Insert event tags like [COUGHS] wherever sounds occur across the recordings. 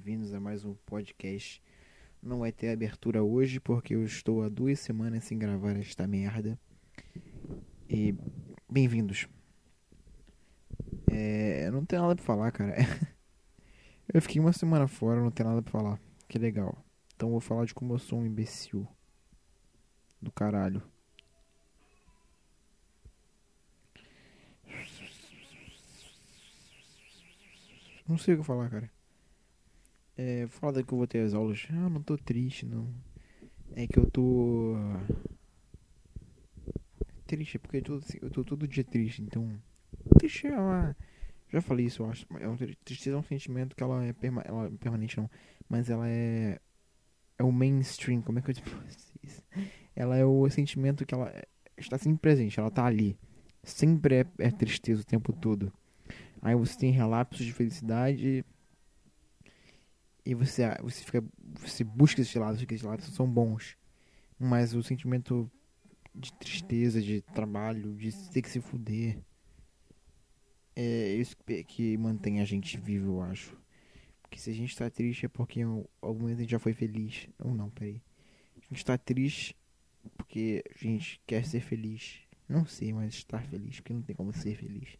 bem-vindos a mais um podcast. Não vai ter abertura hoje porque eu estou há duas semanas sem gravar esta merda. E bem-vindos. É, não tenho nada pra falar, cara. [LAUGHS] Eu fiquei uma semana fora, não tenho nada pra falar. Que legal. Então vou falar de como eu sou um imbecil. Do caralho. Não sei o que falar, cara. É, foda que eu vou ter as aulas. Ah, não tô triste, não. É que eu tô. Triste, porque eu tô, eu tô todo dia triste, então. Triste é uma. Já falei isso, eu acho. É um, tristeza é um sentimento que ela é, perma, ela é permanente, não. Mas ela é. É o mainstream, como é que eu [LAUGHS] digo isso? Ela é o sentimento que ela é, está sempre presente, ela tá ali. Sempre é, é tristeza o tempo todo. Aí você tem relapsos de felicidade. E você, você fica. Você busca esses lados, porque esses lados são bons. Mas o sentimento de tristeza, de trabalho, de ter que se fuder. É isso que mantém a gente vivo, eu acho. Porque se a gente tá triste é porque em algum momento a gente já foi feliz. Ou não, peraí. A gente tá triste porque a gente quer ser feliz. Não sei, mas estar feliz, porque não tem como ser feliz.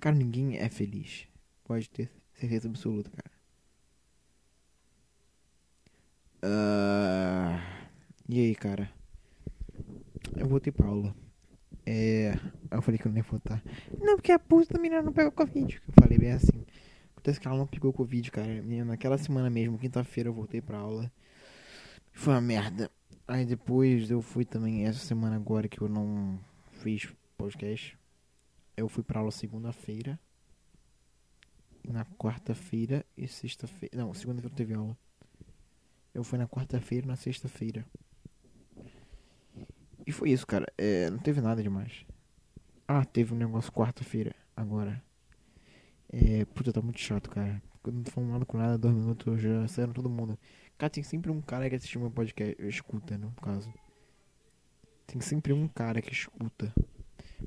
Cara, ninguém é feliz. Pode ter certeza absoluta, cara. Uh, e aí, cara? Eu voltei pra aula. É. Eu falei que eu não ia votar. Não, porque a puta da menina não pegou Covid. Eu falei bem assim. Acontece que ela não pegou Covid, cara. Naquela semana mesmo, quinta-feira, eu voltei pra aula. Foi uma merda. Aí depois eu fui também, essa semana agora que eu não fiz podcast eu fui pra aula segunda-feira. Na quarta-feira e sexta-feira. Não, segunda-feira teve aula. Eu fui na quarta-feira na sexta-feira. E foi isso, cara. É, não teve nada demais. Ah, teve um negócio quarta-feira, agora. É, puta, tá muito chato, cara. Quando não tô falando com nada, dois minutos já saíram todo mundo. Cara, tem sempre um cara que assiste meu podcast. Escuta, no caso. Tem sempre um cara que escuta.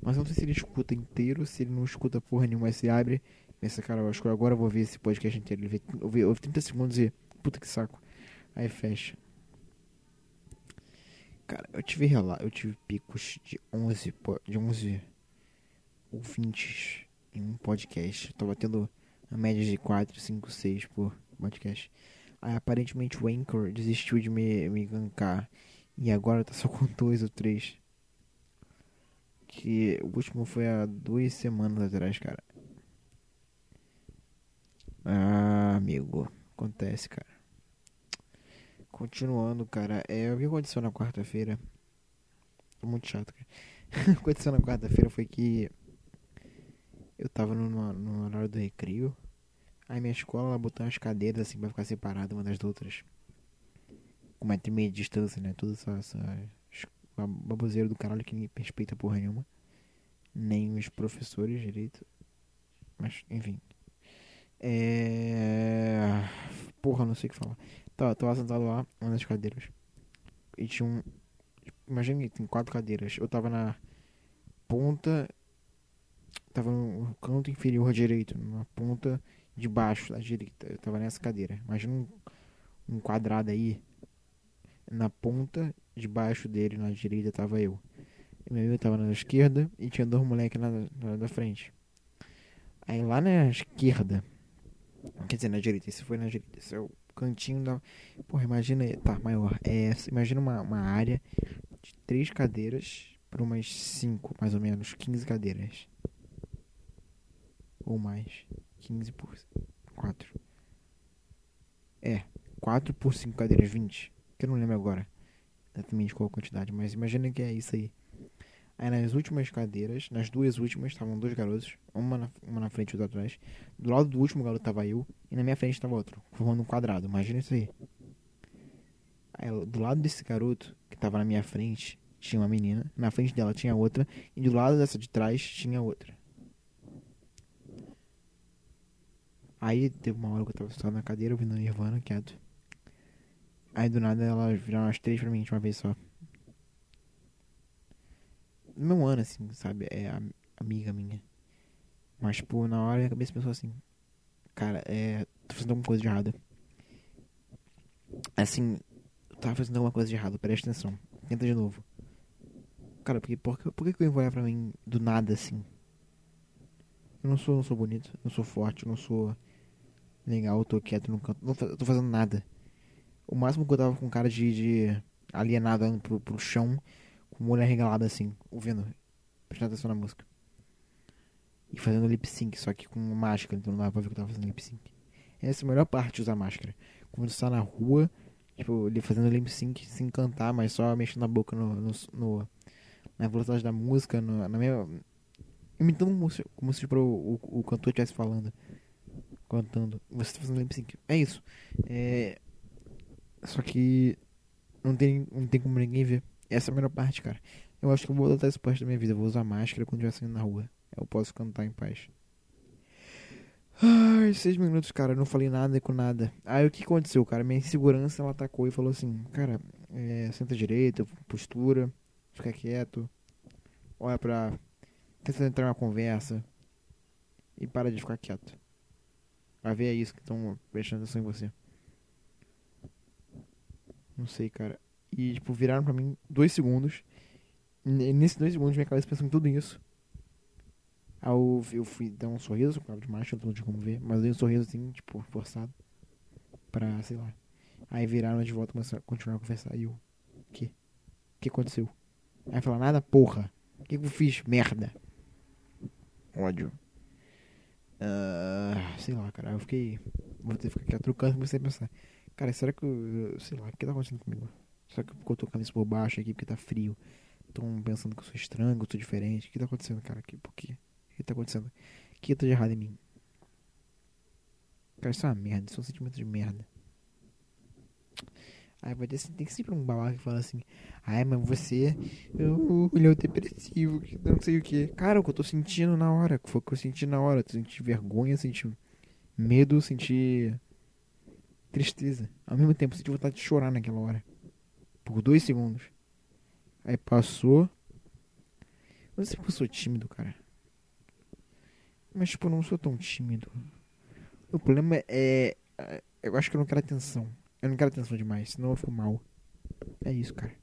Mas não sei se ele escuta inteiro, se ele não escuta porra nenhuma, se abre. Pensa, cara, eu acho que agora eu vou ver esse podcast inteiro. Ele vê, eu vi, eu 30 segundos e. Puta que saco. Aí fecha. Cara, eu tive lá, eu tive picos de 11, de 11 ouvintes em um podcast. Eu tava tendo a média de 4, 5, 6 por podcast. Aí aparentemente o Anchor desistiu de me, me gankar. E agora tá só [LAUGHS] com 2 ou 3 que o último foi há duas semanas atrás, cara. Ah, amigo, acontece, cara. Continuando, cara, é, o que aconteceu na quarta-feira? Muito chato, cara. [LAUGHS] o que aconteceu na quarta-feira foi que eu tava no, no horário do recreio. Aí minha escola ela botou umas cadeiras assim pra ficar separada uma das outras. Com metro e meio de distância, né? Tudo essa, essa do caralho que ninguém respeita porra nenhuma. Nem os professores direito. Mas, enfim. É. Porra, não sei o que falar. Tava, tava sentado lá, uma das cadeiras. E tinha um. Imagina que tem quatro cadeiras. Eu tava na ponta. Tava no canto inferior direito. Na ponta de baixo da direita. Eu tava nessa cadeira. Imagina um, um quadrado aí. Na ponta debaixo dele, na direita, tava eu. E meu amigo tava na esquerda e tinha dois moleques na, na, na frente. Aí lá na esquerda, quer dizer, na direita, esse foi na direita, esse é o cantinho da. Porra, imagina, tá, maior. É, imagina uma, uma área de três cadeiras para umas cinco, mais ou menos, 15 cadeiras. Ou mais. 15 por 4. É, 4 por 5 cadeiras, 20. Que eu não lembro agora exatamente qual a quantidade, mas imagina que é isso aí. Aí nas últimas cadeiras, nas duas últimas, estavam dois garotos, uma na, uma na frente e outra atrás. Do lado do último garoto tava eu, e na minha frente tava outro, formando um quadrado. Imagina isso aí. aí. Do lado desse garoto, que tava na minha frente, tinha uma menina, na frente dela tinha outra, e do lado dessa de trás tinha outra. Aí teve uma hora que eu tava sentado na cadeira ouvindo Nirvana quieto. Aí do nada elas viraram as três pra mim de uma vez só. No meu ano, assim, sabe? É amiga minha. Mas, tipo, na hora minha cabeça pensou assim: Cara, é. Tô fazendo alguma coisa de errada. Assim, eu tava fazendo alguma coisa de errado, presta atenção. Tenta de novo. Cara, porque, por, que, por que olhar pra mim do nada assim? Eu não sou, não sou bonito, não sou forte, não sou legal, eu tô quieto no canto, não tô fazendo nada. O máximo que eu tava com cara de, de alienado pro, pro chão, com o olho arregalado assim, ouvindo, prestando atenção na música. E fazendo lip sync, só que com máscara, então não dava pra ver que eu tava fazendo lip sync. Essa é a melhor parte de usar máscara. Quando você tá na rua, tipo, ele fazendo lip sync sem cantar, mas só mexendo a boca no, no, no na velocidade da música, no, na minha. Imitando como se, como se tipo, o, o, o cantor estivesse falando. Cantando. Você tá fazendo lip sync. É isso. É. Só que. Não tem, não tem como ninguém ver. Essa é a melhor parte, cara. Eu acho que eu vou adotar esse parte da minha vida. Eu vou usar máscara quando estiver saindo na rua. Eu posso cantar em paz. Ai, seis minutos, cara. Eu não falei nada com nada. Aí o que aconteceu, cara? Minha insegurança ela atacou e falou assim: Cara, é, senta direito, postura, fica quieto, olha pra. Tenta entrar na conversa e para de ficar quieto. Vai ver é isso que estão prestando atenção em você. Não sei, cara. E, tipo, viraram pra mim dois segundos. E nesses dois segundos, minha cabeça pensou em tudo isso. Aí eu, eu fui dar um sorriso, claro, de macho, não tinha como ver, mas dei um sorriso assim, tipo, forçado. Pra, sei lá. Aí viraram de volta começaram a continuar a conversar. E eu, o que? O que aconteceu? Aí falaram, nada, porra. O que, que eu fiz? Merda. Ódio. Uh, sei lá, cara. Eu fiquei. Vou ter que ficar aqui trocando e comecei a pensar. Cara, será que eu. Sei lá, o que tá acontecendo comigo? Será que eu com a camisa por baixo aqui porque tá frio? Estão pensando que eu sou estranho, que eu sou diferente. O que tá acontecendo, cara? Aqui, por quê? O que tá acontecendo? O que tá de errado em mim? Cara, isso é uma merda. Isso é um sentimento de merda. Aí vai ter, tem sempre um babaca que fala assim: Ai, mas você. Eu, ele é depressivo, que não sei o que. Cara, o que eu tô sentindo na hora. Foi o que eu senti na hora. Senti vergonha, senti medo, senti tristeza. Ao mesmo tempo, senti vontade de chorar naquela hora. Por dois segundos. Aí passou. Eu não sei eu sou tímido, cara. Mas, tipo, eu não sou tão tímido. O problema é. Eu acho que eu não quero atenção. Eu não quero atenção demais, senão eu fico mal. É isso, cara.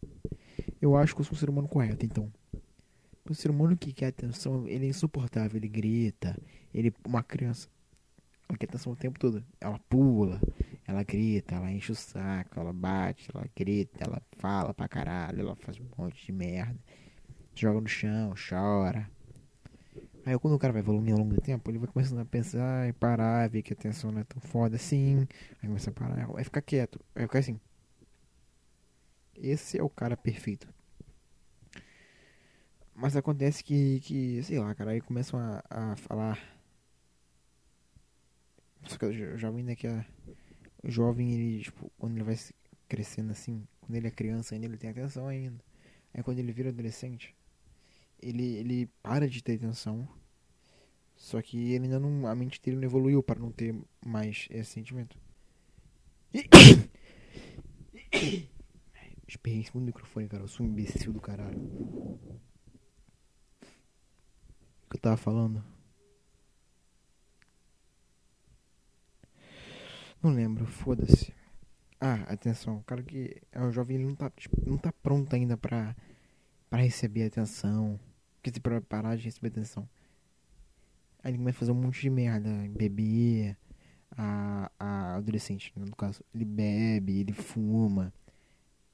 Eu acho que eu sou um ser humano correto, então. O ser humano que quer atenção, ele é insuportável. Ele grita. Ele. Uma criança. Ela quer atenção o tempo todo. Ela pula, ela grita, ela enche o saco, ela bate, ela grita, ela fala pra caralho, ela faz um monte de merda. Joga no chão, chora. Aí quando o cara vai evoluindo ao longo do tempo, ele vai começando a pensar e parar, ver que a atenção não é tão foda assim. Aí começa a parar, vai ficar quieto, vai ficar assim. Esse é o cara perfeito. Mas acontece que, que sei lá, cara, aí começam a, a falar. Só que o jovem ainda que é. O jovem, ele, tipo, quando ele vai crescendo assim, quando ele é criança ainda, ele tem atenção ainda. Aí quando ele vira adolescente, ele, ele para de ter atenção. Só que ele ainda não. A mente dele não evoluiu para não ter mais esse sentimento. [COUGHS] Esperei em cima do microfone, cara. Eu sou um imbecil do caralho. O que eu tava falando? Não lembro, foda-se. Ah, atenção, o cara que é um jovem, ele não tá, tipo, não tá pronto ainda pra, pra receber atenção. Quer dizer, pra parar de receber atenção. Aí ele começa a fazer um monte de merda. Beber. A, a adolescente, no caso. Ele bebe, ele fuma.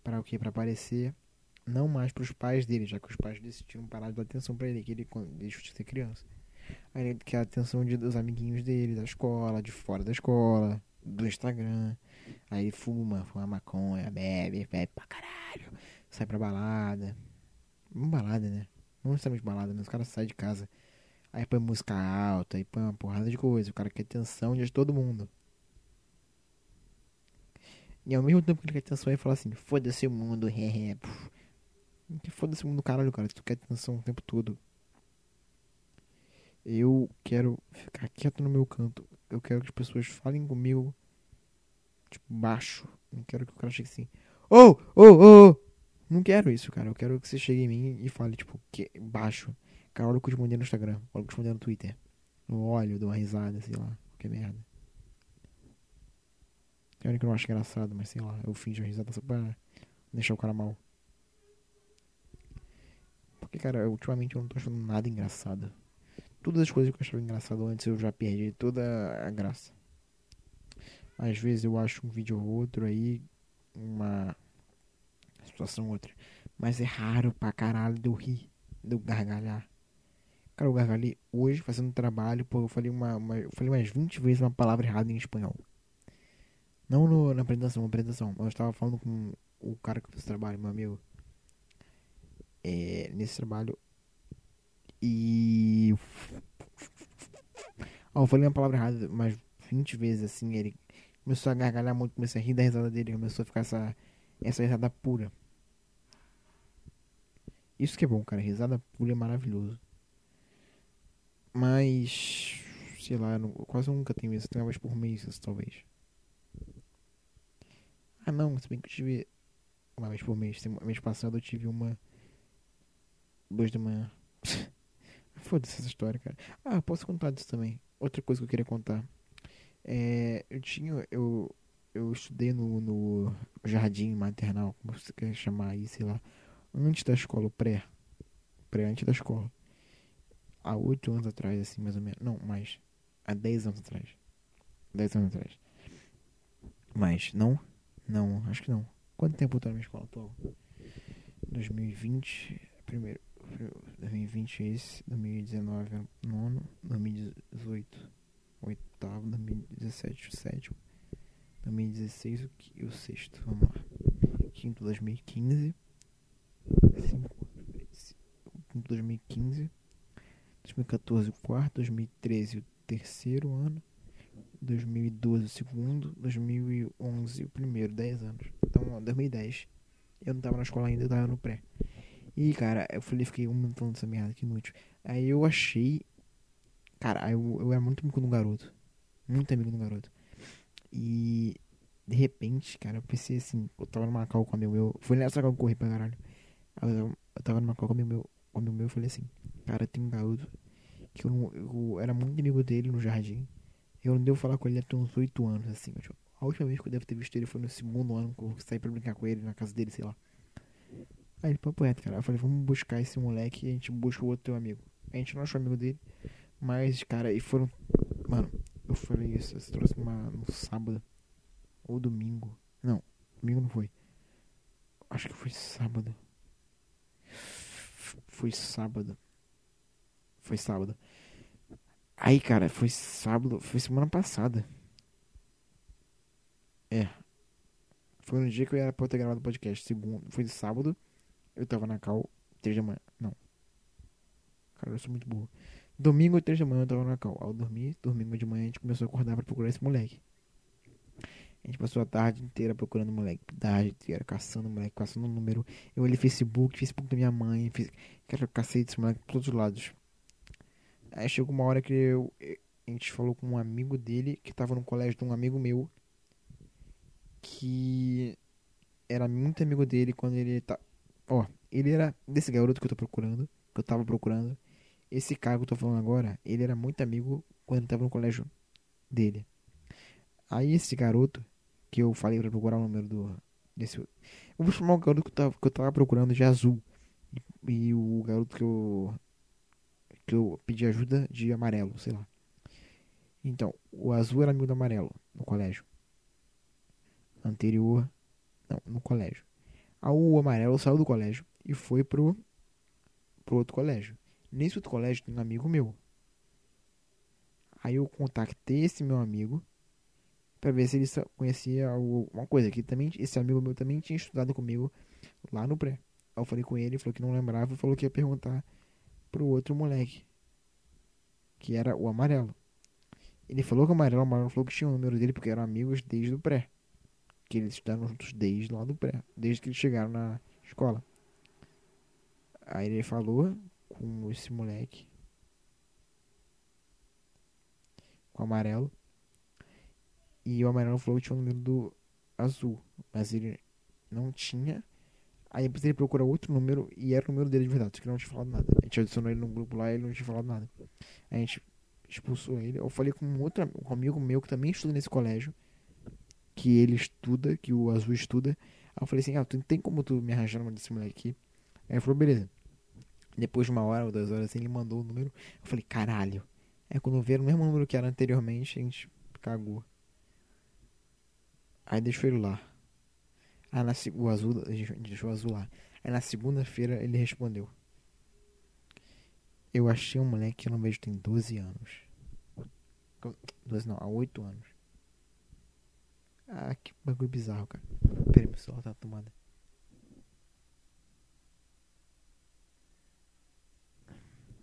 Para o que? Para aparecer. Não mais para os pais dele, já que os pais decidiram parar de dar atenção para ele, que ele deixou de ser criança. Aí ele quer a atenção de, dos amiguinhos dele, da escola, de fora da escola, do Instagram. Aí fuma, fuma maconha, bebe, bebe pra caralho. Sai pra balada. Balada, né? Não necessariamente balada, mas o cara sai de casa. Aí põe música alta, aí põe uma porrada de coisa. O cara quer atenção de todo mundo. E ao mesmo tempo que ele quer atenção, ele fala assim: foda-se o mundo, hehe. Que foda-se o mundo, caralho, cara. Tu quer atenção o tempo todo. Eu quero ficar quieto no meu canto. Eu quero que as pessoas falem comigo, tipo, baixo. Não quero que o cara chegue assim: Ô, ô, ô! Não quero isso, cara. Eu quero que você chegue em mim e fale, tipo, que, baixo. Cara, olha o que eu te mandei no Instagram. Olha o que eu te mandei no Twitter. Eu olho, dou uma risada, sei lá. Que merda. Tem hora que eu não acho engraçado, mas sei lá, eu finjo a risada só pra deixar o cara mal. Porque, cara, ultimamente eu não tô achando nada engraçado. Todas as coisas que eu achava engraçado antes eu já perdi toda a graça. Às vezes eu acho um vídeo ou outro aí, uma situação ou outra. Mas é raro pra caralho eu rir, eu gargalhar. Cara, eu gargalhei hoje fazendo trabalho, pô, eu falei, uma, uma, eu falei umas 20 vezes uma palavra errada em espanhol. Não no, na apresentação, na apresentação, eu estava falando com o cara que fez o trabalho, meu amigo. É, nesse trabalho. E. Oh, eu falei uma palavra errada umas 20 vezes assim. Ele começou a gargalhar muito, comecei a rir da risada dele, começou a ficar essa, essa risada pura. Isso que é bom, cara. Risada pura é maravilhoso. Mas. Sei lá, eu, quase nunca tenho isso. Tem uma vez por mês, talvez. Ah, não, se bem que eu tive uma vez por mês. Mês passado eu tive uma. Duas da manhã. [LAUGHS] Foda-se essa história, cara. Ah, posso contar disso também. Outra coisa que eu queria contar. É, eu tinha. Eu, eu estudei no, no jardim maternal, como você quer chamar aí, sei lá. Antes da escola, pré. Pré antes da escola. Há oito anos atrás, assim, mais ou menos. Não, mais. Há dez anos atrás. Dez anos atrás. Mas, não? Não, acho que não. Quanto tempo eu tô na minha escola atual? 2020, primeiro. 2020 esse, 2019 nono, 2018 oitavo, 2017 o sétimo, 2016 o, que, o sexto, vamos lá. Quinto 2015, cinco, quinto 2015, 2014 o quarto, 2013 o terceiro ano, 2012 o segundo, 2011 o primeiro, 10 anos. Então, 2010 eu não tava na escola ainda, eu tava no pré. E, cara, eu falei, fiquei um falando dessa merda, que inútil. Aí eu achei. Cara, eu, eu era muito amigo do garoto. Muito amigo do garoto. E. De repente, cara, eu pensei assim, eu tava no Macau com o amigo meu. Foi nessa que eu corri pra caralho. Eu, eu tava no Macau com o amigo meu. Com o amigo meu eu falei assim, cara, tem um garoto que eu, eu era muito amigo dele no jardim. Eu não devo falar com ele até uns 8 anos, assim. Tipo, a última vez que eu devo ter visto ele foi no segundo ano que eu saí pra brincar com ele na casa dele, sei lá. Aí ele, papo reto, cara. Eu falei, vamos buscar esse moleque e a gente busca o outro teu amigo. A gente não achou amigo dele, mas, cara, e foram. Mano, eu falei isso, você trouxe uma no sábado. Ou domingo. Não, domingo não foi. Acho que foi sábado. Foi sábado. Foi sábado. Aí, cara, foi sábado, foi semana passada. É. Foi no dia que eu era pra ter gravado o podcast. Segundo, foi de sábado. Eu tava na cal, 3 da manhã. Não. Cara, eu sou muito burro. Domingo, 3 da manhã, eu tava na cal. Ao dormir, domingo de manhã, a gente começou a acordar pra procurar esse moleque. A gente passou a tarde inteira procurando o moleque. Tarde inteira, caçando o moleque, caçando o número. Eu olhei Facebook, Facebook da minha mãe. Fiz... Quero cacete esse moleque por todos os lados. Aí chegou uma hora que eu, a gente falou com um amigo dele que tava no colégio de um amigo meu. Que era muito amigo dele quando ele tá. Ó, ele era desse garoto que eu tô procurando. Que eu tava procurando. Esse cara que eu tô falando agora, ele era muito amigo quando tava no colégio dele. Aí esse garoto, que eu falei pra procurar o número do. Desse, eu vou chamar o garoto que eu tava, que eu tava procurando de azul. E, e o garoto que eu que eu pedi ajuda de amarelo, sei lá. Então, o azul era amigo do amarelo no colégio. Anterior, não, no colégio. O amarelo saiu do colégio e foi pro, pro outro colégio. Nesse outro colégio tem um amigo meu. Aí eu contactei esse meu amigo para ver se ele conhecia alguma coisa. Que também esse amigo meu também tinha estudado comigo lá no pré. Aí eu falei com ele, ele falou que não lembrava e falou que ia perguntar pro outro moleque, que era o amarelo. Ele falou que o amarelo, o amarelo falou que tinha o número dele porque eram amigos desde o pré. Que eles estudaram juntos desde lá do pré, desde que eles chegaram na escola. Aí ele falou com esse moleque, com o amarelo, e o amarelo falou que tinha o número do azul, mas ele não tinha Aí depois ele procura outro número e era o número dele de verdade, só que não tinha falado nada. A gente adicionou ele no grupo lá e ele não tinha falado nada. A gente expulsou ele. Eu falei com um outro um amigo meu que também estuda nesse colégio, que ele estuda, que o azul estuda. Aí eu falei assim, ah, tu tem como tu me arranjar uma desse moleque aqui? Aí ele falou, beleza. Depois de uma hora ou duas horas assim, ele mandou o número. Eu falei, caralho. Aí quando veio o mesmo número que era anteriormente, a gente cagou. Aí deixou ele lá. Aí na, o azul, deixou o azul lá. Aí na segunda-feira ele respondeu. Eu achei um moleque que eu não vejo tem 12 anos. 12 não, há 8 anos. Ah, que bagulho bizarro, cara. Peraí, celular tá tomada.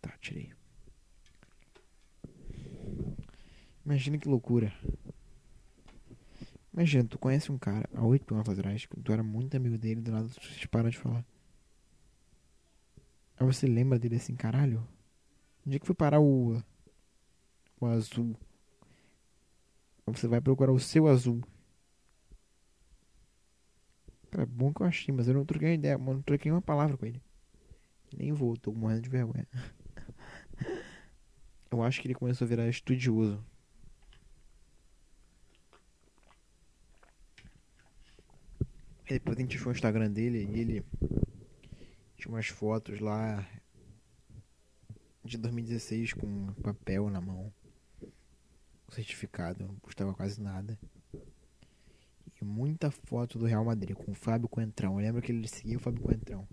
Tá, tirei. Imagina que loucura. Imagina, tu conhece um cara há oito anos atrás, tu era muito amigo dele, do nada tu para de falar. Aí você lembra dele assim, caralho? Onde é que foi parar o. O azul? Aí você vai procurar o seu azul. Cara, é bom que eu achei, mas eu não troquei ideia, mano. Não troquei uma palavra com ele. Nem vou, tô morrendo de vergonha. [LAUGHS] eu acho que ele começou a virar estudioso. E depois a gente achou o Instagram dele e ele tinha umas fotos lá de 2016 com papel na mão. Certificado, não custava quase nada. E muita foto do Real Madrid com o Fábio Coentrão. Eu lembro que ele seguia o Fábio Coentrão.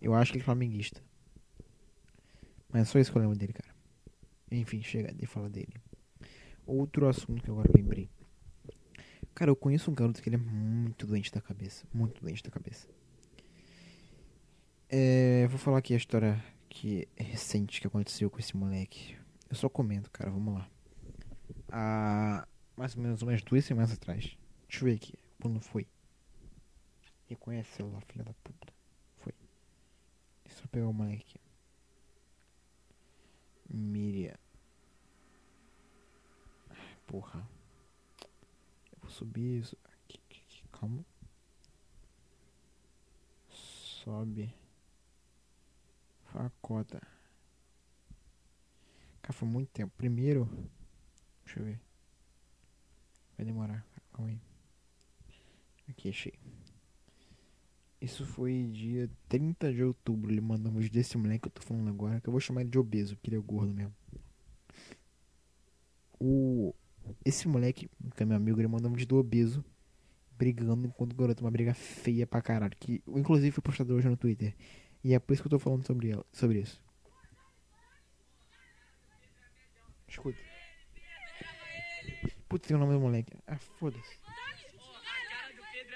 Eu acho que ele é flamenguista. Mas é só isso que eu lembro dele, cara. Enfim, chega de falar dele. Outro assunto que agora lembrei. Cara, eu conheço um garoto que ele é muito doente da cabeça. Muito doente da cabeça. É, vou falar aqui a história que é recente que aconteceu com esse moleque. Eu só comento, cara. Vamos lá. Há mais ou menos umas duas semanas atrás. Eu ver aqui. Quando foi? Reconhece celular, filha da puta. Foi. Deixa eu pegar o moleque. Miriam. Porra subir isso. Aqui, aqui, aqui, calma. Sobe. Facota. Cara, foi muito tempo. Primeiro. Deixa eu ver. Vai demorar. Calma aí. Aqui, achei. Isso foi dia 30 de outubro. Ele mandou um vídeo desse moleque que eu tô falando agora. Que eu vou chamar ele de obeso, porque ele é gordo mesmo. O esse moleque, que é meu amigo, ele mandou um vídeo do obeso brigando enquanto o garoto uma briga feia pra caralho. Que inclusive foi postado hoje no Twitter. E é por isso que eu tô falando sobre, ela, sobre isso. Escuta. Putz, tem o nome do moleque. Ah, foda-se.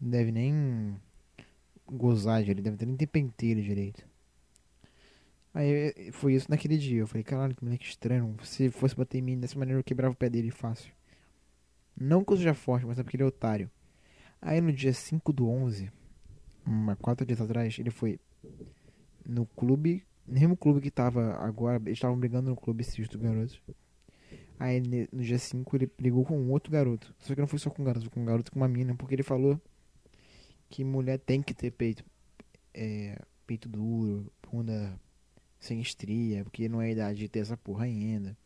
Não deve nem gozar direito, deve nem ter penteiro direito. Aí foi isso naquele dia. Eu falei, caralho, que moleque estranho. Se fosse bater em mim dessa maneira, eu quebrava o pé dele fácil. Não que eu seja forte, mas é porque ele é otário. Aí no dia 5 do 11, uma, quatro dias atrás, ele foi no clube, no mesmo clube que tava agora, eles estavam brigando no clube esses do garotos. Aí no dia 5 ele brigou com um outro garoto. Só que não foi só com um garoto, foi com um garoto com uma mina, porque ele falou que mulher tem que ter peito. É, peito duro, bunda sem estria, porque não é a idade de ter essa porra ainda.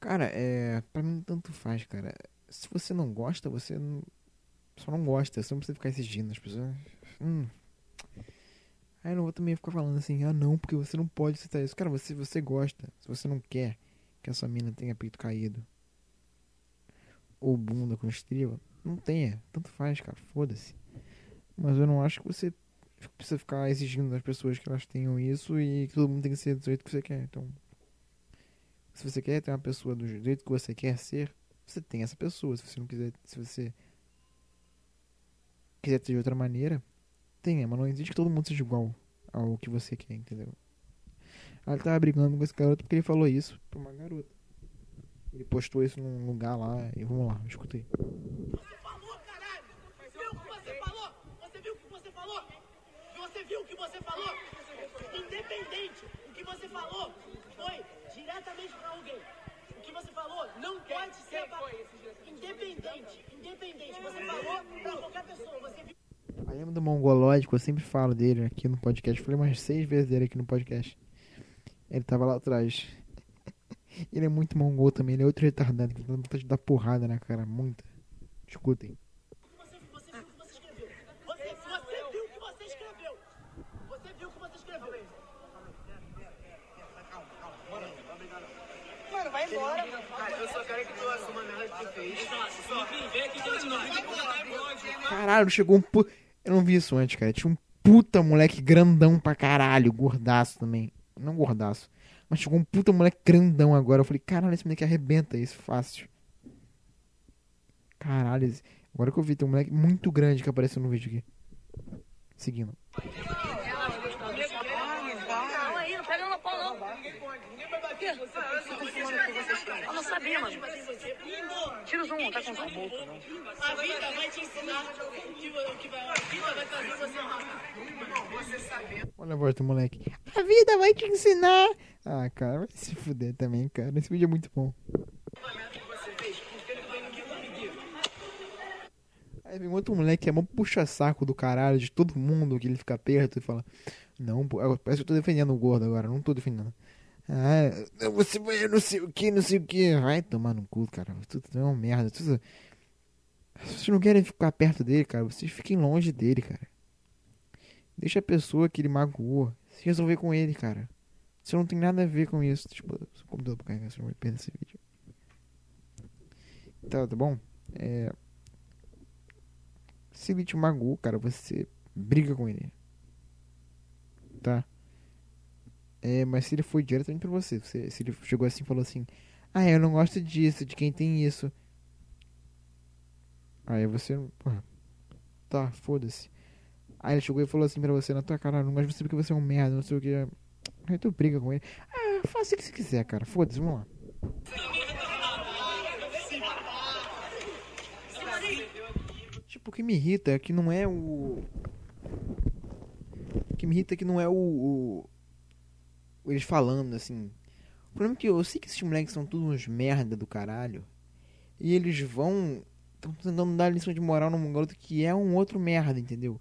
Cara, é. Pra mim tanto faz, cara se você não gosta, você não, só não gosta. Você não precisa ficar exigindo as pessoas. Hum. Aí eu não vou também ficar falando assim, ah não, porque você não pode citar isso. Cara, você, você gosta. Se você não quer que a sua mina tenha peito caído. Ou bunda com estriba, não tenha. Tanto faz, cara. Foda-se. Mas eu não acho que você precisa ficar exigindo das pessoas que elas tenham isso e que todo mundo tem que ser do jeito que você quer. Então, se você quer ter uma pessoa do jeito que você quer ser, você tem essa pessoa. Se você não quiser, se você quiser ter de outra maneira, tenha, mas não existe que todo mundo seja igual ao que você quer, entendeu? Ela tava brigando com esse garoto porque ele falou isso pra uma garota. Ele postou isso num lugar lá e vamos lá, escuta aí. Você falou, caralho! Viu o que você falou? Você viu o que você falou? Você viu o que você falou? Independente, o que você falou foi diretamente pra alguém. O que você falou não pode ser pra... Independente, independente. Você falou pra qualquer pessoa. Você viu... Aí lembra do mongológico, eu sempre falo dele aqui no podcast. Falei umas seis vezes dele aqui no podcast. Ele tava lá atrás. [LAUGHS] Ele é muito mongol também, ele é outro retardado que dá vontade de dar porrada na cara, muita. Escutem. Você, você viu o que você escreveu. Você, você viu o que você escreveu. Você viu o que você escreveu. Caralho, chegou um pu... Eu não vi isso antes, cara. Tinha um puta moleque grandão pra caralho, gordaço também. Não gordaço. Mas chegou um puta moleque grandão agora. Eu falei, caralho, esse moleque arrebenta isso fácil. Caralho, agora que eu vi, tem um moleque muito grande que apareceu no vídeo aqui. Seguindo. Calma aí, não pega no pau não. Eu não sabia, mano. Tira o zoom, tá com zoom. A vida vai te ensinar o que, vai. A vida vai fazer você. Olha a voz do moleque. A vida vai te ensinar. Ah, cara, vai se fuder também, cara. Esse vídeo é muito bom. Aí vem outro moleque que é mó puxa-saco do caralho de todo mundo que ele fica perto e fala: Não, parece que eu tô defendendo o gordo agora, não tô defendendo. Ah, você vai não sei o que, não sei o que. Vai tomar no cu, cara. Tudo é uma merda. Tudo... Se vocês não querem ficar perto dele, cara, vocês fiquem longe dele, cara. Deixa a pessoa que ele magoou se resolver com ele, cara. Você não tem nada a ver com isso. Tipo, seu computador pra carregar, senão vai perder esse vídeo. Tá, tá bom? É... Se ele te magoou, cara, você briga com ele. Tá? É, mas se ele foi diretamente pra você, se ele chegou assim e falou assim: Ah, eu não gosto disso, de quem tem isso. Aí você. Porra, tá, foda-se. Aí ele chegou e falou assim pra você na tua cara: Não gosto de você porque você é um merda, não sei o que. Aí tu briga com ele. Ah, faça o que você quiser, cara. Foda-se, vamos lá. Tipo, o que me irrita é que não é o. O que me irrita é que não é o. o- Eles falando assim. O problema é que eu sei que esses moleques são todos uns merda do caralho. E eles vão. Estão tentando dar lição de moral num garoto que é um outro merda, entendeu?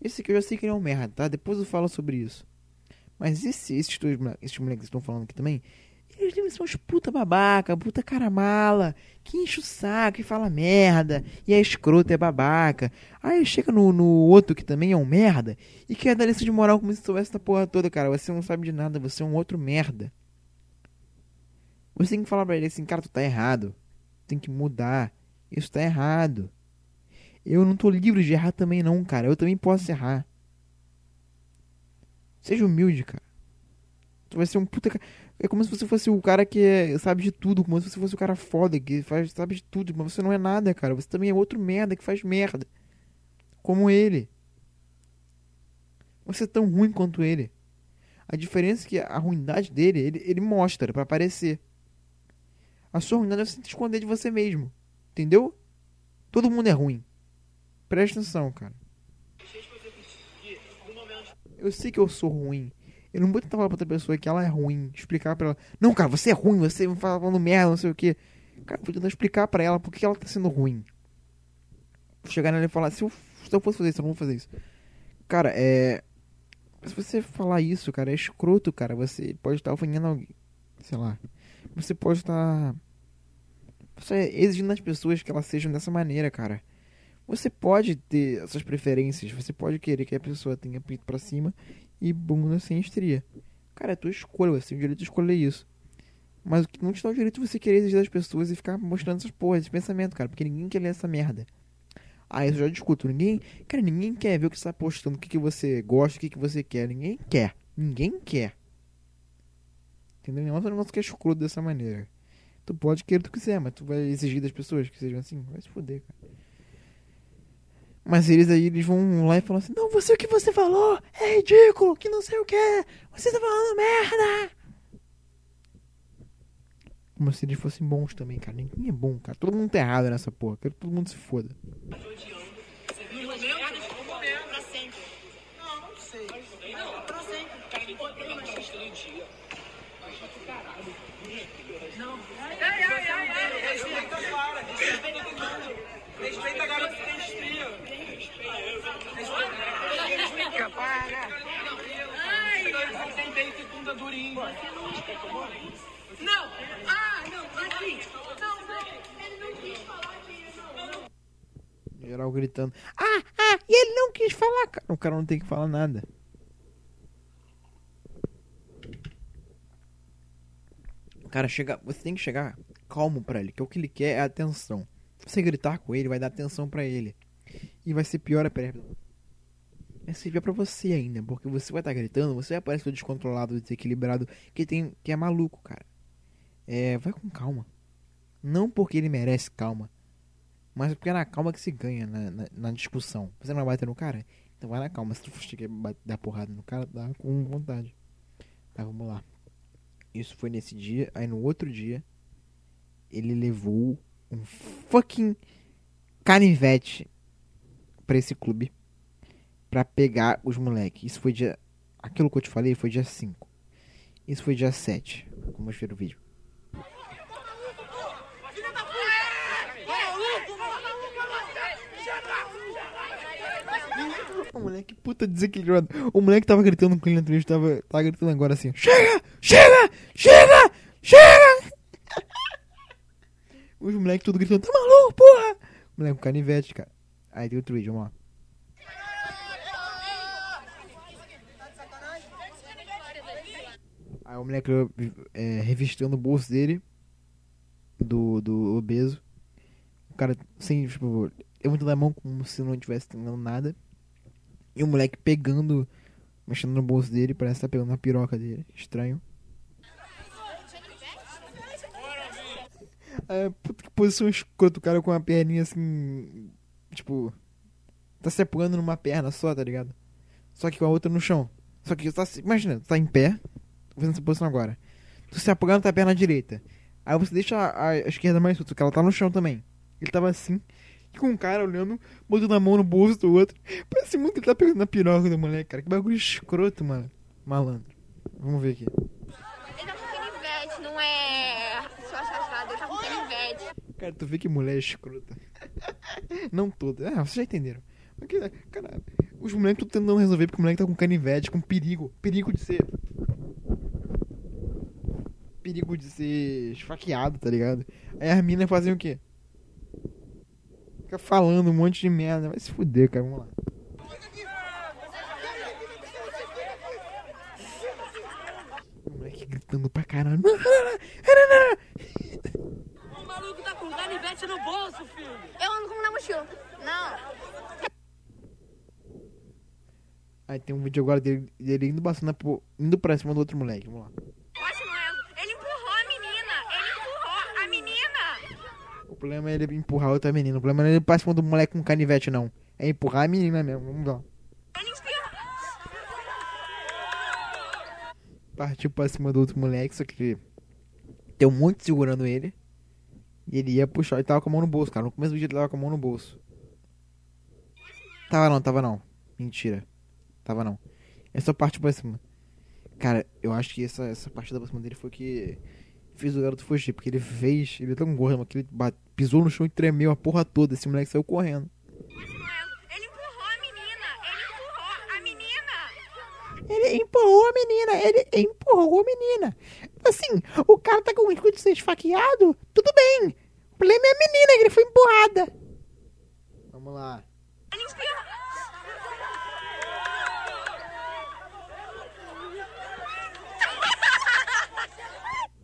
Esse aqui eu já sei que ele é um merda, tá? Depois eu falo sobre isso. Mas esse, esses, dois, esses moleques que estão falando aqui também, eles são uns puta babaca, puta cara mala, que enche o saco e fala merda, e é escroto, é babaca. Aí chega no, no outro que também é um merda, e quer dar lição de moral como se soubesse essa porra toda, cara. Você não sabe de nada, você é um outro merda. Você tem que falar pra ele assim, cara, tu tá errado. Tem que mudar. Isso tá errado. Eu não tô livre de errar também não, cara. Eu também posso errar. Seja humilde, cara. Tu vai ser um puta. É como se você fosse o cara que é- sabe de tudo, como se você fosse o cara foda, que faz, sabe de tudo, mas você não é nada, cara. Você também é outro merda que faz merda. Como ele. Você é tão ruim quanto ele. A diferença é que a ruindade dele, ele, ele mostra pra aparecer. A sua ruindade é você te esconder de você mesmo. Entendeu? Todo mundo é ruim. Presta atenção, cara. Eu sei que eu sou ruim. Eu não vou tentar falar pra outra pessoa que ela é ruim. Explicar pra ela. Não, cara, você é ruim, você fala falando merda, não sei o que. Cara, eu vou tentar explicar pra ela por que ela tá sendo ruim. Vou chegar nela e falar, se eu, se eu fosse fazer isso, eu não vou fazer isso. Cara, é. Se você falar isso, cara, é escroto, cara. Você pode estar ofendendo alguém. Sei lá. Você pode estar. Você exigindo das pessoas que elas sejam dessa maneira, cara. Você pode ter essas preferências. Você pode querer que a pessoa tenha peito pra cima e bunda sem estria. Cara, é tua escolha. Você tem o direito de escolher isso. Mas o que não te dá o direito de você querer exigir das pessoas e ficar mostrando essas porras, esse pensamento, cara. Porque ninguém quer ler essa merda. Ah, isso eu já discuto. Ninguém. Cara, ninguém quer ver o que você tá postando, o que, que você gosta, o que, que você quer. Ninguém quer. Ninguém quer. Entendeu? Não é um negócio que é escroto dessa maneira. Tu pode querer o que tu quiser, mas tu vai exigir das pessoas que sejam assim. Vai se foder, cara. Mas eles aí, eles vão lá e falam assim: Não, você o que você falou é ridículo, que não sei o que. Você tá falando merda. Como se eles fossem bons também, cara. Ninguém é bom, cara. Todo mundo tá errado nessa porra. Quero que todo mundo se foda. Pra sempre. Não, não sei. Não, pra sempre. Cara, me botei na machista no dia. Respeita a Clara, respeita todo mundo. Respeita a garota que tem estria. Respeita. Para. Ai, tem peito e bunda durinho. Não! Ah, não, aqui! Não, não, ele não quis falar. Geral gritando. Ah, ah, e ele não quis falar, cara. O cara não tem que falar nada. O cara chega. Você tem que chegar calmo pra ele, que o que ele quer é atenção. Se você gritar com ele, vai dar atenção pra ele. E vai ser pior a. Vai ser pior pra você ainda, porque você vai estar gritando, você vai parecer descontrolado, desequilibrado, que tem que é maluco, cara. É, vai com calma. Não porque ele merece calma, mas porque é na calma que se ganha na, na, na discussão. Você não vai bater no cara? Então vai na calma. Se tu for quer dar porrada no cara, dá com vontade. Tá, vamos lá. Isso foi nesse dia. Aí no outro dia, ele levou um fucking canivete pra esse clube pra pegar os moleques. Isso foi dia. Aquilo que eu te falei foi dia 5. Isso foi dia 7. Vamos ver o vídeo. O moleque puta desequilibrado. O moleque tava gritando com ele na entrevista, tava, tava gritando agora assim: Chega! Chega! Chega! Chega! Os moleques tudo gritando: Tá maluco, porra! O moleque com canivete, cara. Aí tem outro vídeo, vamos lá. Aí o moleque é, revistando o bolso dele, do, do obeso. O cara, sem, tipo, levantando a mão como se não estivesse entendendo nada. E o moleque pegando, mexendo no bolso dele, parece que tá pegando a piroca dele. Estranho. É, puta que posição escrota, o cara com a perninha assim. Tipo. Tá se apoiando numa perna só, tá ligado? Só que com a outra no chão. Só que tá, imagina, tá em pé, fazendo essa posição agora. Tu se apoiando na tua perna direita. Aí você deixa a, a esquerda mais solta, porque ela tá no chão também. Ele tava assim, com um cara olhando, botando a mão no bolso do outro. [LAUGHS] Parece muito que ele tá pegando na piroca do moleque, cara. Que bagulho escroto, mano. Malandro. Vamos ver aqui. Ele tá com canivete, não é só chachado, ele tá com canivete. Cara, tu vê que mulher escrota. [LAUGHS] Não toda. Ah, vocês já entenderam. Cara, os moleques estão tentando resolver porque o moleque tá com canivete, com perigo. Perigo de ser. Perigo de ser esfaqueado, tá ligado? Aí as minas fazem o quê? Fica falando um monte de merda. Vai se fuder, cara. Vamos lá. O moleque gritando pra caralho. O maluco tá com canivete no bolso, filho. Eu ando como na mochila. Não. Aí tem um vídeo agora dele, dele indo, bastante, indo pra cima do outro moleque. Vamos lá. Acho não é. Ele empurrou a menina. Ele empurrou a menina. O problema é ele empurrar outra menina. O problema não é ele pra cima do moleque com canivete, não. É empurrar a menina mesmo. Vamos lá. Partiu pra cima do outro moleque, só que tem um monte segurando ele. E ele ia puxar e tava com a mão no bolso, cara. No começo do vídeo ele tava com a mão no bolso. Tava não, tava não. Mentira. Tava não. Essa parte pra cima. Cara, eu acho que essa, essa partida pra cima dele foi que fez o garoto fugir. Porque ele fez. Ele é tão gordo, mas que ele bate- pisou no chão e tremeu a porra toda. Esse moleque saiu correndo. Ele empurrou a menina. Ele empurrou a menina. Ele empurrou a menina, ele empurrou a menina. Assim, o cara tá com risco de ser esfaqueado, tudo bem. O problema é a menina, que ele foi empurrada. Vamos lá. Ele empurrou.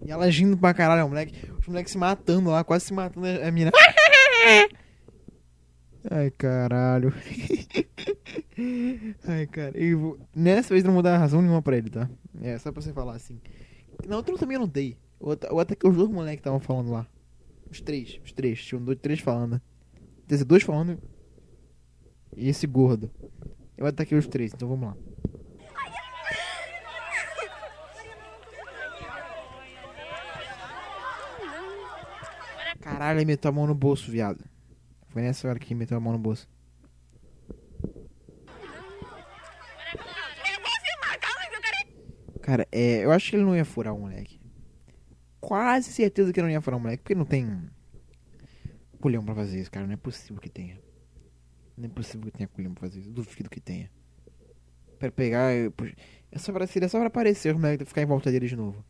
E ela agindo pra caralho, o moleque, os moleques se matando lá, quase se matando a a menina. [LAUGHS] Ai, caralho. [LAUGHS] Ai, cara. Eu vou... Nessa vez não vou dar razão nenhuma pra ele, tá? É, só pra você falar assim. Na outra eu também não dei. O outro, o outro é que os dois moleques estavam falando lá. Os três, os três. Tinham dois, três falando. Quer dois falando e esse gordo. Eu ataquei os três, então vamos lá. Caralho, ele meteu a mão no bolso, viado. Foi nessa hora que ele meteu a mão no bolso. Cara, é, eu acho que ele não ia furar o moleque. Quase certeza que ele não ia furar o moleque, porque não tem culhão pra fazer isso, cara. Não é possível que tenha. Não é possível que tenha culhão pra fazer isso. Duvido que tenha. Pra pegar. É só pra, seria só pra aparecer os ficar em volta dele de novo.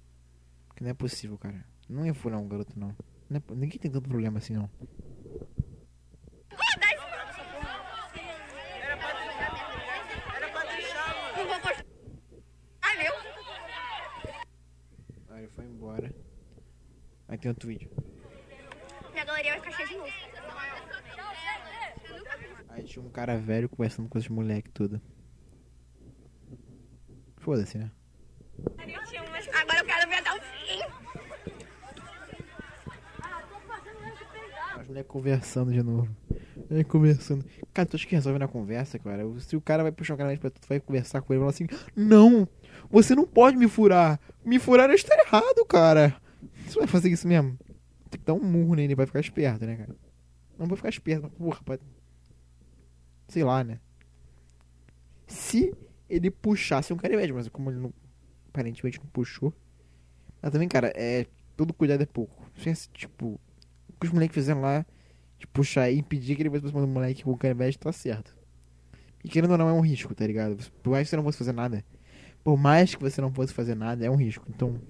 Que não é possível, cara. Não ia furar um garoto, não. É po- ninguém tem tanto problema assim, não. Aí ele foi embora. Aí tem outro vídeo. Minha galeria vai ficar cheia de novo. Aí tinha um cara velho conversando com os moleques tudo. Foda-se, né? Agora eu quero ver até o fim. Os moleques conversando de novo. Aí conversando. Cara, tu acha que resolve na conversa, cara? Se o cara vai puxar o canal pra tu, tu vai conversar com ele e falar assim: Não, você não pode me furar. Me furar está errado, cara. Você vai fazer isso mesmo? Tem que dar um murro nele, vai ficar esperto, né, cara? Não vai ficar esperto, mas porra, pode. Sei lá, né? Se ele puxasse um canivete, mas como ele não. Aparentemente não puxou. Mas também, cara, é. Todo cuidado é pouco. Tipo, que os moleques fizeram lá, de puxar e impedir que ele fosse pra cima do moleque com o canivete, tá certo. E querendo ou não, é um risco, tá ligado? Por mais que você não fosse fazer nada. Por mais que você não fosse fazer nada, é um risco. Então,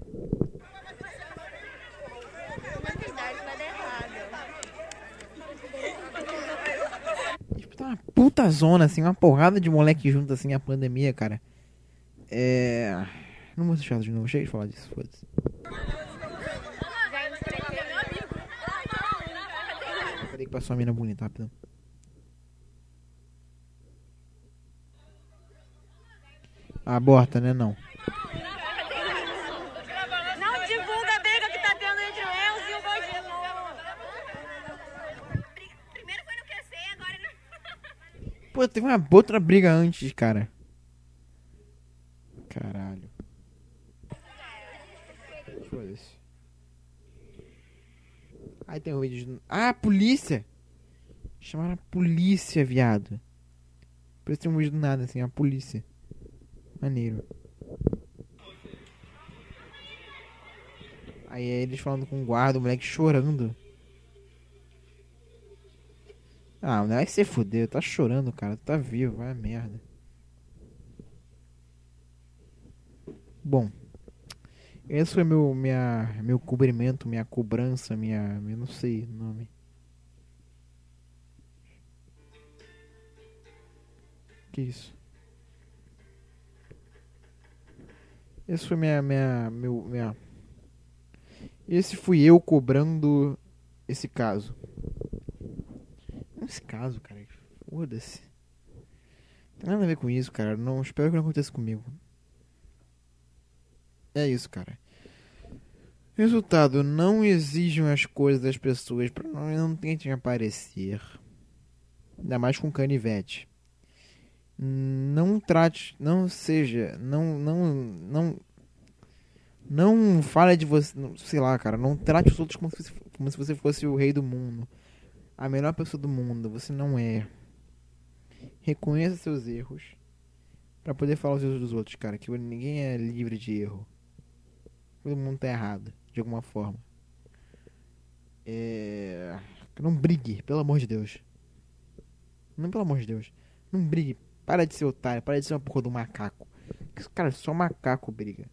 tá uma puta zona, assim, uma porrada de moleque junto, assim, a pandemia, cara. É. Não vou deixar de novo, chega de falar disso, foda-se. Passou uma mina bonita, rapidão. Aborta, né? Não. Não divulga a briga que tá tendo entre o Enzo e o Gordinho. Primeiro foi no QC, agora no... Pô, teve uma outra briga antes, cara. Caralho. Foda-se. Aí tem o vídeo de... Ah, polícia! Chamaram a polícia, viado. Parece um vídeo do nada, assim, a polícia. Maneiro. Aí é eles falando com o guarda, o moleque chorando. Ah, não vai se fuder, tá chorando, cara. Tá vivo, vai merda. Bom, esse foi meu, minha, meu cobrimento, minha cobrança, minha. Eu não sei o nome. Que isso? Esse foi minha, minha, meu, minha. Esse fui eu cobrando esse caso. Esse caso, cara, foda-se. Tem nada a ver com isso, cara. Não espero que não aconteça comigo. É isso, cara. Resultado: não exijam as coisas das pessoas para não, tentem aparecer. Ainda mais com canivete. Não trate, não seja, não, não, não, não fale de você, sei lá, cara. Não trate os outros como se, como se você fosse o rei do mundo a melhor pessoa do mundo. Você não é. Reconheça seus erros Pra poder falar os erros dos outros, cara. Que ninguém é livre de erro. Todo mundo tá errado, de alguma forma. É. Não brigue, pelo amor de Deus. Não, pelo amor de Deus. Não brigue. Para de ser otário, para de ser uma porra do macaco. Cara, só macaco briga.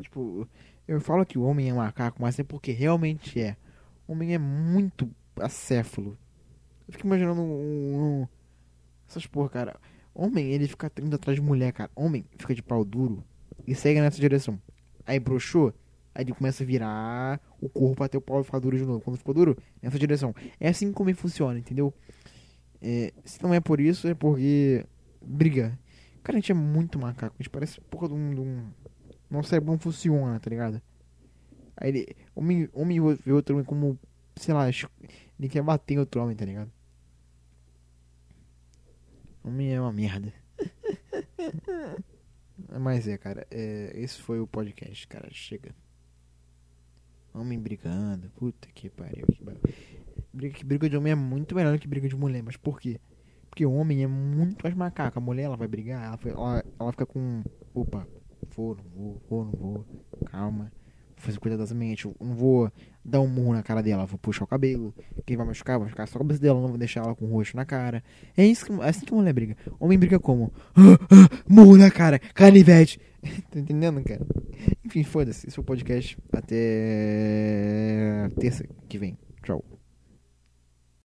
Tipo, eu falo que o homem é macaco, mas é porque realmente é. O homem é muito acéfalo. Eu fico imaginando um, um- essas porra, cara. Homem, ele fica indo atrás de mulher, cara. Homem fica de pau duro e segue nessa direção. Aí broxou, aí ele começa a virar o corpo até o pau ficar duro de novo. Quando ficou duro, nessa direção. É assim como ele funciona, entendeu? É, se não é por isso, é porque briga. Cara, a gente é muito macaco. A gente parece porra de um. De um... Nosso cérebro não funciona, tá ligado? Aí ele. Homem, homem vê outro homem como. Sei lá, ele quer bater outro homem, tá ligado? Homem é uma merda. [LAUGHS] Mas é, cara. É, esse foi o podcast, cara. Chega. Homem brigando. Puta que pariu. Que briga, que briga de homem é muito melhor que briga de mulher. Mas por quê? Porque o homem é muito mais macaco. A mulher, ela vai brigar, ela, ela, ela fica com... Opa, vou, não vou, vou, não vou. Calma. Fazer cuidadosamente. Eu não vou dar um murro na cara dela. Vou puxar o cabelo. Quem vai machucar, vai machucar só a cabeça dela. Não vou deixar ela com o rosto na cara. É isso que, é assim que mulher briga. Homem briga como? Ah, [LAUGHS] ah, murro na cara, canivete. [LAUGHS] tá entendendo, cara? Enfim, foda-se. Esse foi o podcast. Até terça que vem. Tchau.